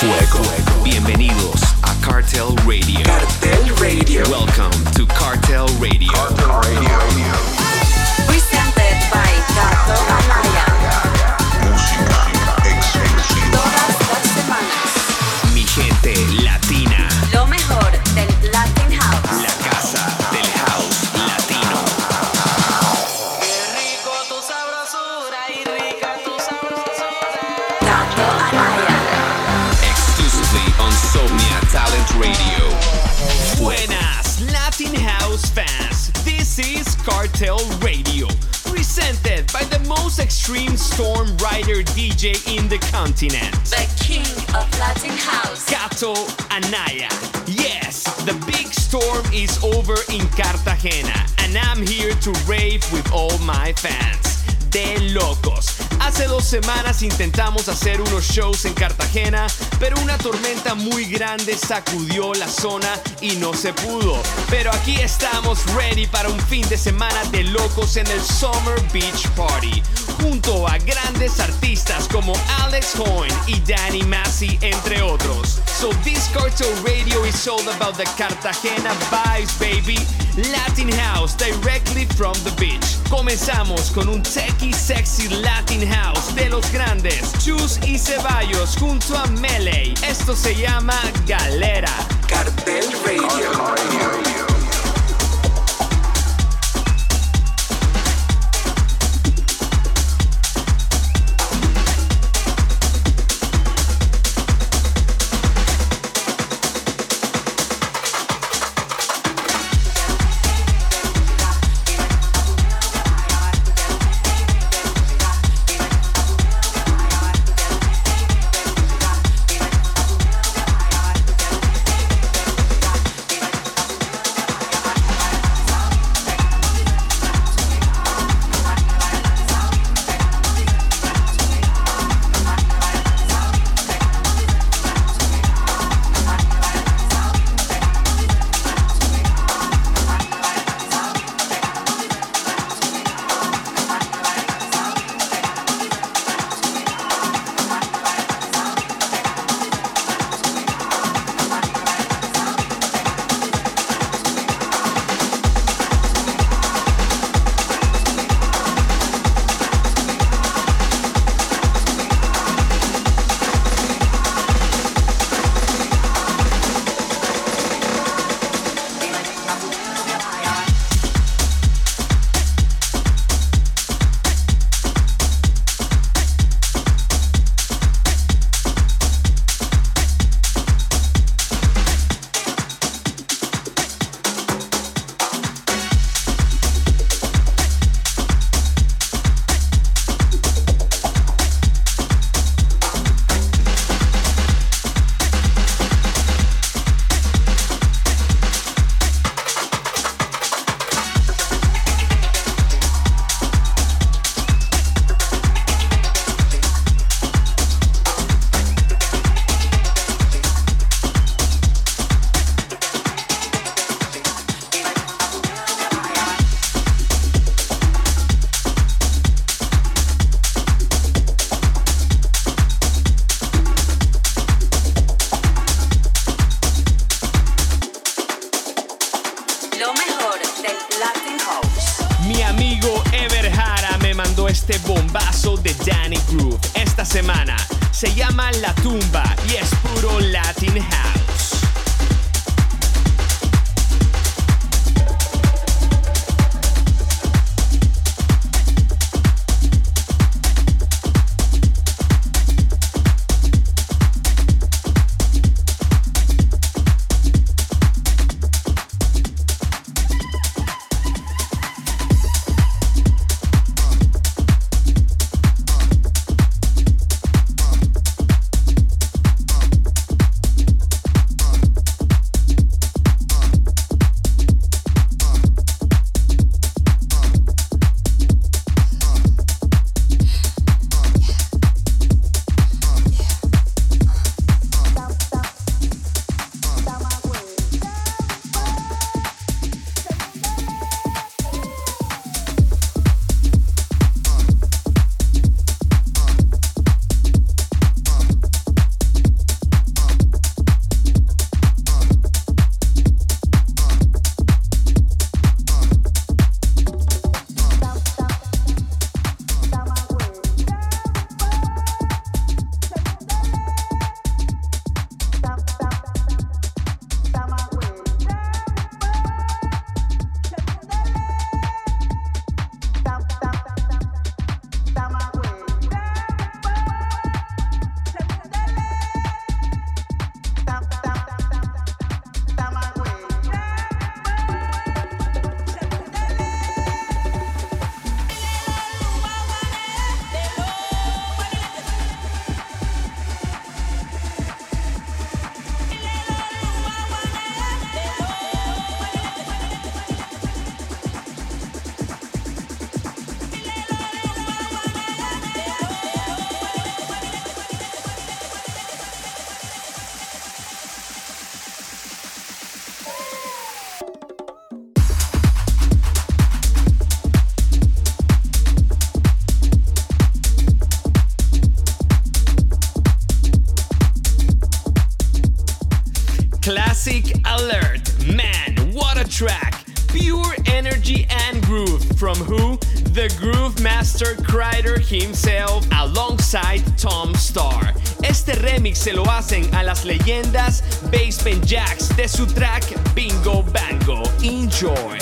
fuego. Bienvenidos a Cartel Radio. Cartel Radio. Welcome to Cartel Radio. Cartel Radio. Presented by Cartel Anaya. Música. Radio, presented by the most extreme storm rider DJ in the continent, the king of Latin house, Gato Anaya. Yes, the big storm is over in Cartagena, and I'm here to rave with all my fans. Semanas intentamos hacer unos shows en Cartagena, pero una tormenta muy grande sacudió la zona y no se pudo. Pero aquí estamos ready para un fin de semana de locos en el Summer Beach Party, junto a grandes artistas como Alex Hoyne y Danny Massey, entre otros. So this Cartel Radio is all about the Cartagena vibes, baby. Latin House directly from the beach. Comenzamos con un techie sexy Latin House de los grandes, Chus y Ceballos junto a Melee. Esto se llama Galera. Cartel Radio. Crider himself alongside Tom Starr. Este remix se lo hacen a las leyendas Basement Jacks de su track Bingo Bango. Enjoy.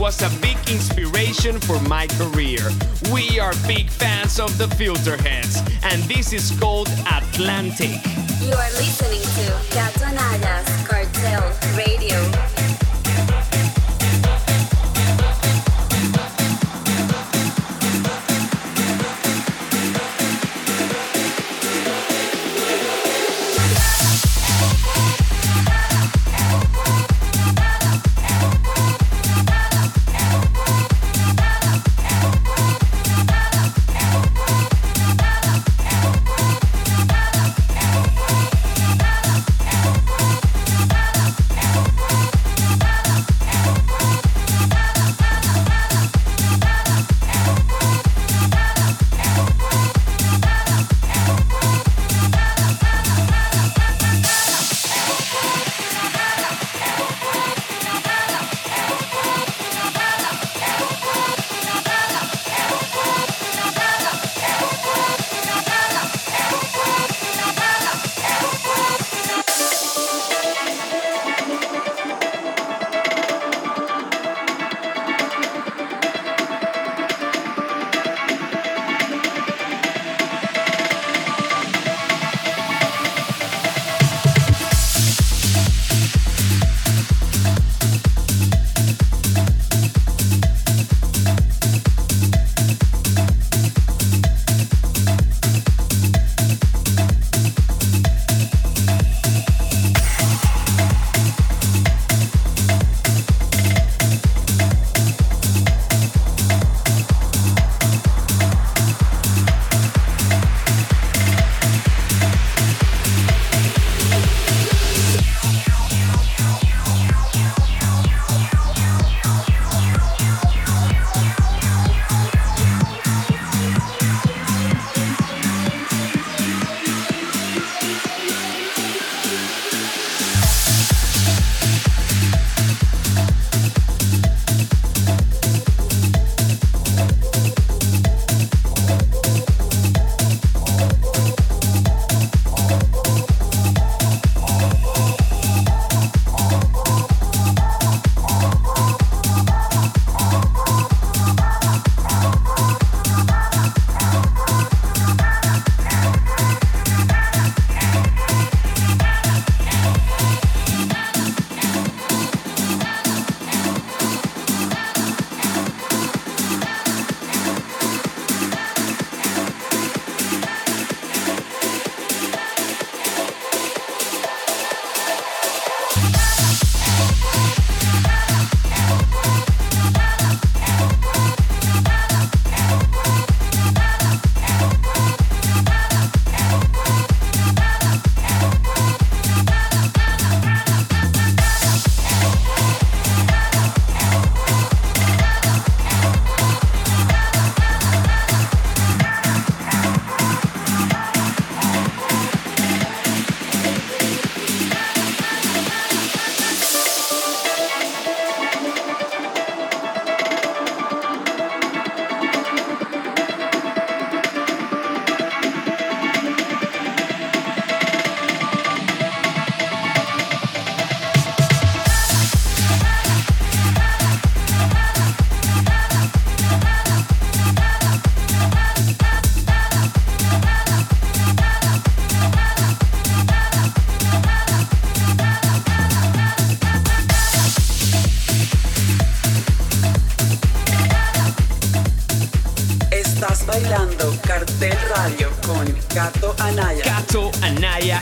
was a big inspiration for my career. We are big fans of the Filterheads, and this is called Atlantic. You are listening to Gato Cartel Radio.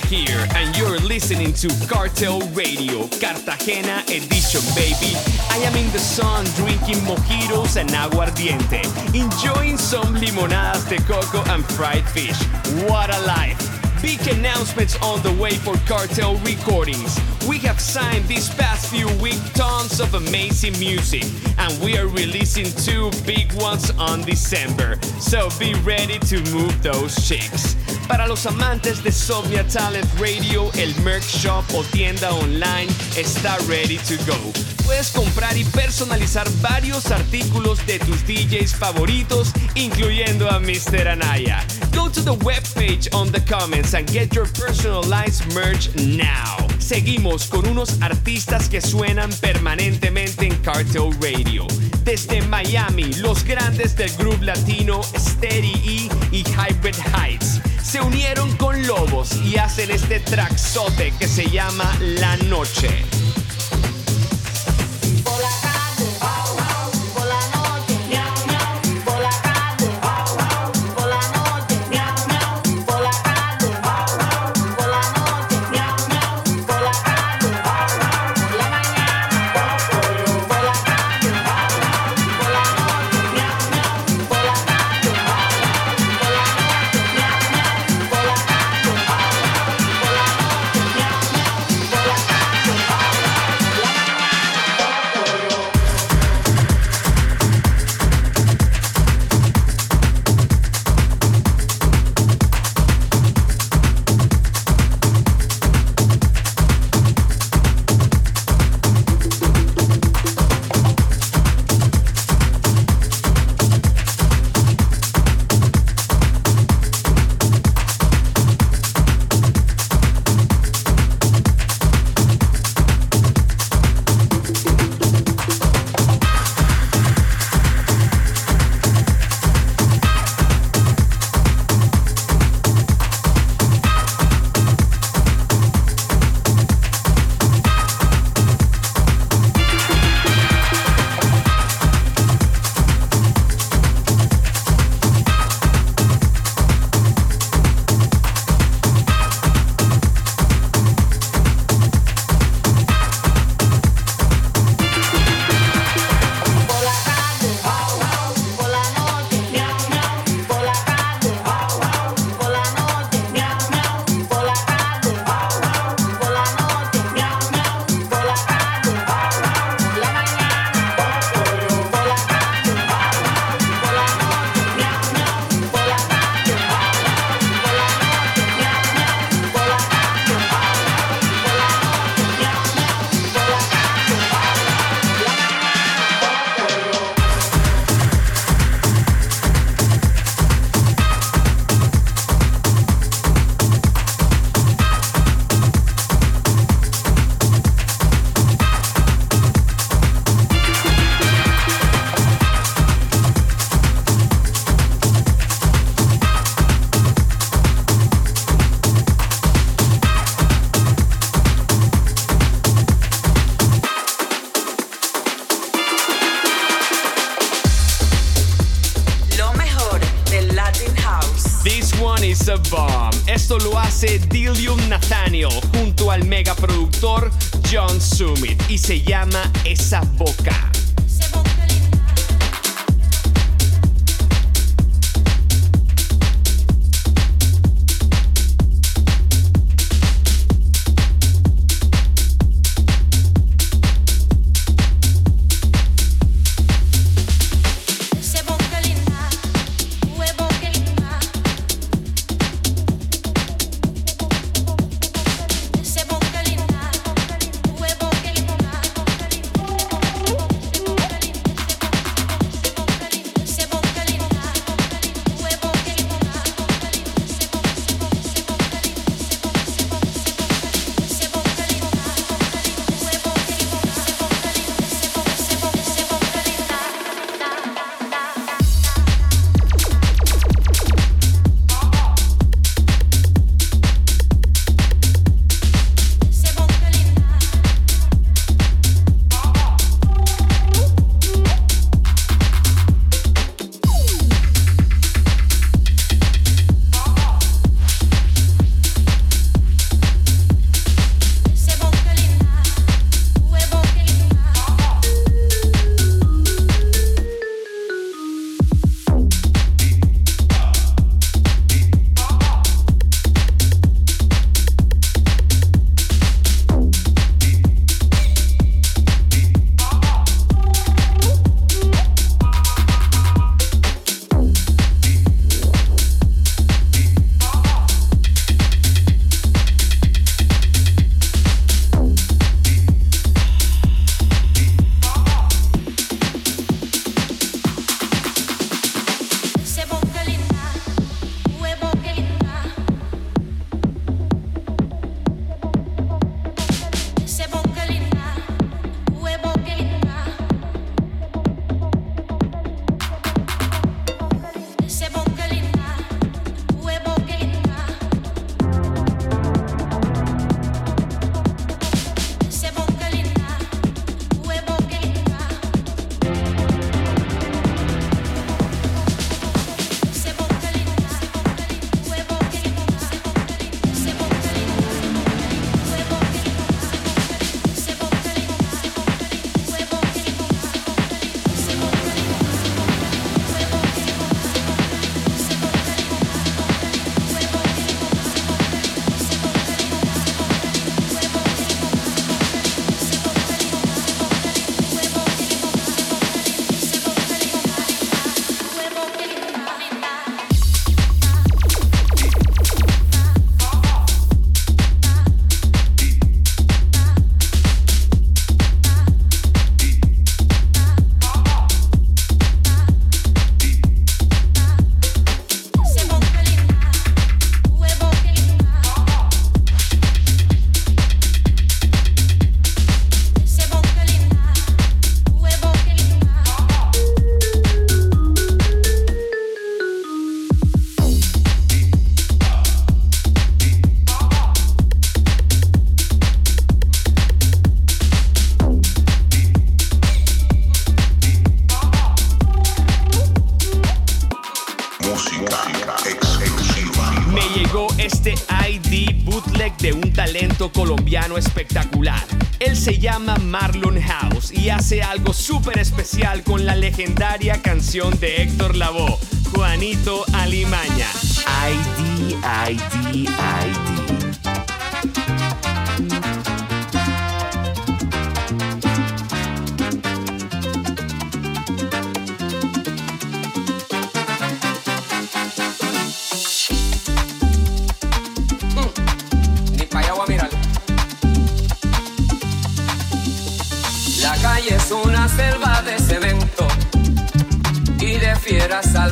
Here, and you're listening to Cartel Radio, Cartagena edition, baby. I am in the sun drinking mojitos and aguardiente, enjoying some limonadas de coco and fried fish. What a life! Big announcements on the way for Cartel Recordings. We have signed these past few weeks tons of amazing music, and we are releasing two big ones on December. So be ready to move those chicks. Para los amantes de Somnia Talent Radio, el merch shop o tienda online está ready to go. Puedes comprar y personalizar varios artículos de tus DJs favoritos, incluyendo a Mr. Anaya. Go to the webpage on the comments and get your personalized merch now. Seguimos con unos artistas que suenan permanentemente en Cartel Radio. Desde Miami, los grandes del grupo latino Steady E y Hybrid Heights se unieron con Lobos y hacen este traxote que se llama La Noche.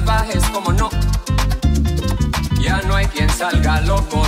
Salvajes como no. Ya no hay quien salga loco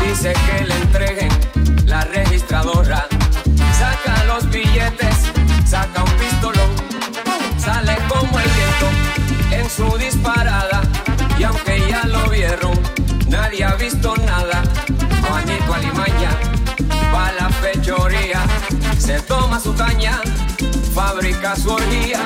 dice que le entreguen la registradora, saca los billetes, saca un pistolón, sale como el viento en su disparada. Y aunque ya lo vieron, nadie ha visto nada. Juanito Alimaña va a la fechoría, se toma su caña, fabrica su orgía.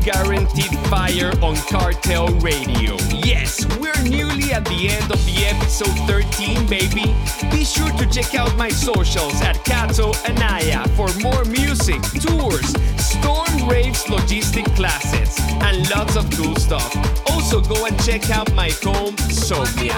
Guaranteed fire on Cartel Radio. Yes, we're nearly at the end of the episode 13, baby. Be sure to check out my socials at Kato Anaya for more music, tours, storm raves, logistic classes, and lots of cool stuff. Also, go and check out my home, Sophia.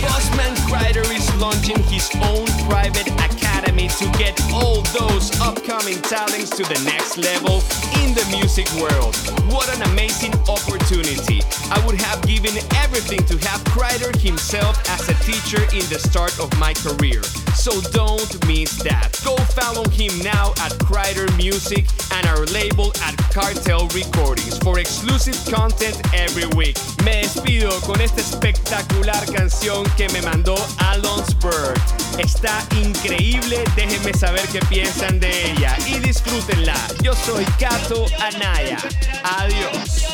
Bossman Kreider is launching his own private academy to get all those upcoming talents to the next level in the music world. What an amazing opportunity! I would have given everything to have Kreider himself as a teacher in the start of my career. So don't miss that. Go follow him now at Kreider Music and our label at Cartel Recordings for exclusive content every week. Me despido con esta espectacular canción que me mandó Alonsberg. Está increíble, Déjenme saber qué piensan de ella y disfrútenla. Yo soy Kato Anaya. Adiós.